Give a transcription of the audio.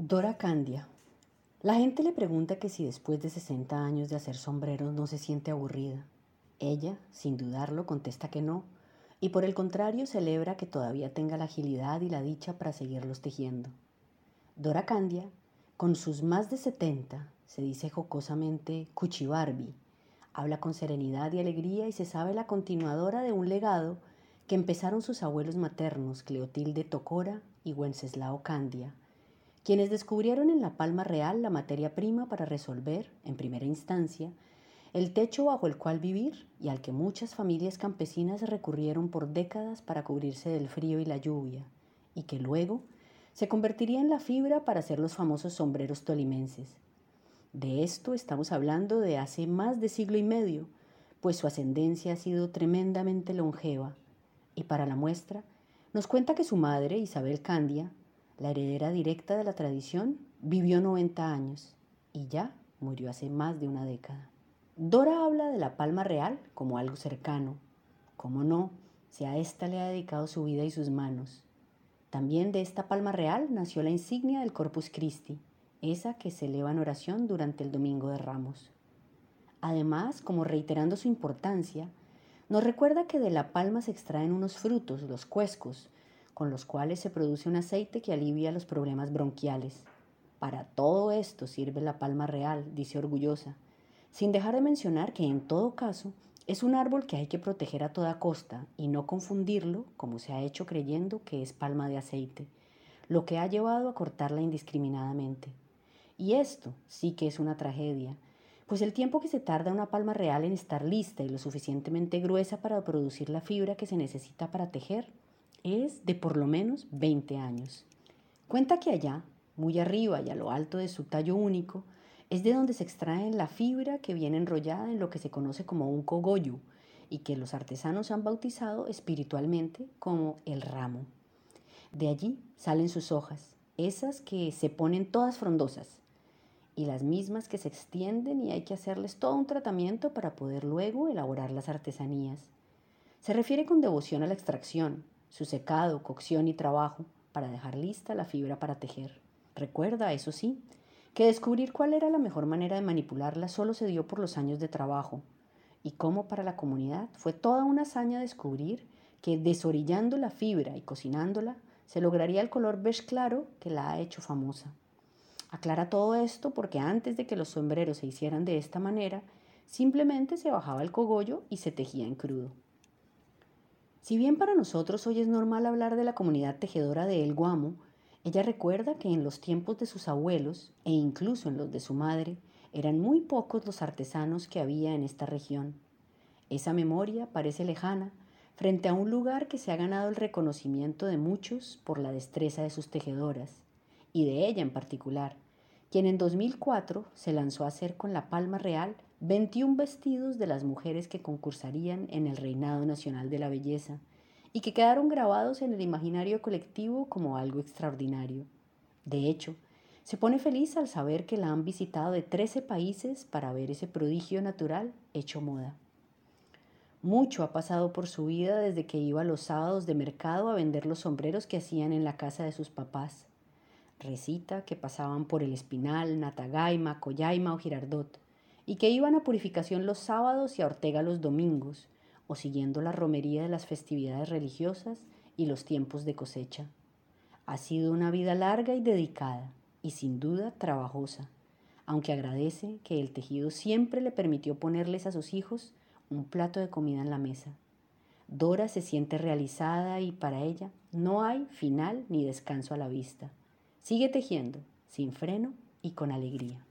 Dora Candia. La gente le pregunta que si después de 60 años de hacer sombreros no se siente aburrida. Ella, sin dudarlo, contesta que no, y por el contrario celebra que todavía tenga la agilidad y la dicha para seguirlos tejiendo. Dora Candia, con sus más de 70, se dice jocosamente Cuchibarbi, habla con serenidad y alegría y se sabe la continuadora de un legado que empezaron sus abuelos maternos Cleotilde Tocora y Wenceslao Candia, quienes descubrieron en la Palma Real la materia prima para resolver, en primera instancia, el techo bajo el cual vivir y al que muchas familias campesinas recurrieron por décadas para cubrirse del frío y la lluvia, y que luego se convertiría en la fibra para hacer los famosos sombreros tolimenses. De esto estamos hablando de hace más de siglo y medio, pues su ascendencia ha sido tremendamente longeva, y para la muestra nos cuenta que su madre, Isabel Candia, la heredera directa de la tradición, vivió 90 años y ya murió hace más de una década. Dora habla de la palma real como algo cercano. Como no, si a ésta le ha dedicado su vida y sus manos. También de esta palma real nació la insignia del Corpus Christi, esa que se eleva en oración durante el Domingo de Ramos. Además, como reiterando su importancia, nos recuerda que de la palma se extraen unos frutos, los cuescos, con los cuales se produce un aceite que alivia los problemas bronquiales. Para todo esto sirve la palma real, dice orgullosa, sin dejar de mencionar que en todo caso es un árbol que hay que proteger a toda costa y no confundirlo, como se ha hecho creyendo que es palma de aceite, lo que ha llevado a cortarla indiscriminadamente. Y esto sí que es una tragedia, pues el tiempo que se tarda una palma real en estar lista y lo suficientemente gruesa para producir la fibra que se necesita para tejer es de por lo menos 20 años. Cuenta que allá, muy arriba y a lo alto de su tallo único, es de donde se extrae la fibra que viene enrollada en lo que se conoce como un cogollo y que los artesanos han bautizado espiritualmente como el ramo. De allí salen sus hojas, esas que se ponen todas frondosas y las mismas que se extienden y hay que hacerles todo un tratamiento para poder luego elaborar las artesanías. Se refiere con devoción a la extracción, su secado, cocción y trabajo para dejar lista la fibra para tejer. Recuerda, eso sí, que descubrir cuál era la mejor manera de manipularla solo se dio por los años de trabajo, y cómo para la comunidad fue toda una hazaña descubrir que desorillando la fibra y cocinándola se lograría el color beige claro que la ha hecho famosa. Aclara todo esto porque antes de que los sombreros se hicieran de esta manera, simplemente se bajaba el cogollo y se tejía en crudo. Si bien para nosotros hoy es normal hablar de la comunidad tejedora de El Guamo, ella recuerda que en los tiempos de sus abuelos e incluso en los de su madre eran muy pocos los artesanos que había en esta región. Esa memoria parece lejana frente a un lugar que se ha ganado el reconocimiento de muchos por la destreza de sus tejedoras, y de ella en particular, quien en 2004 se lanzó a hacer con la palma real 21 vestidos de las mujeres que concursarían en el Reinado Nacional de la Belleza y que quedaron grabados en el imaginario colectivo como algo extraordinario. De hecho, se pone feliz al saber que la han visitado de 13 países para ver ese prodigio natural hecho moda. Mucho ha pasado por su vida desde que iba los sábados de mercado a vender los sombreros que hacían en la casa de sus papás. Recita que pasaban por el Espinal, Natagaima, Coyaima o Girardot y que iban a purificación los sábados y a Ortega los domingos, o siguiendo la romería de las festividades religiosas y los tiempos de cosecha. Ha sido una vida larga y dedicada, y sin duda trabajosa, aunque agradece que el tejido siempre le permitió ponerles a sus hijos un plato de comida en la mesa. Dora se siente realizada y para ella no hay final ni descanso a la vista. Sigue tejiendo, sin freno y con alegría.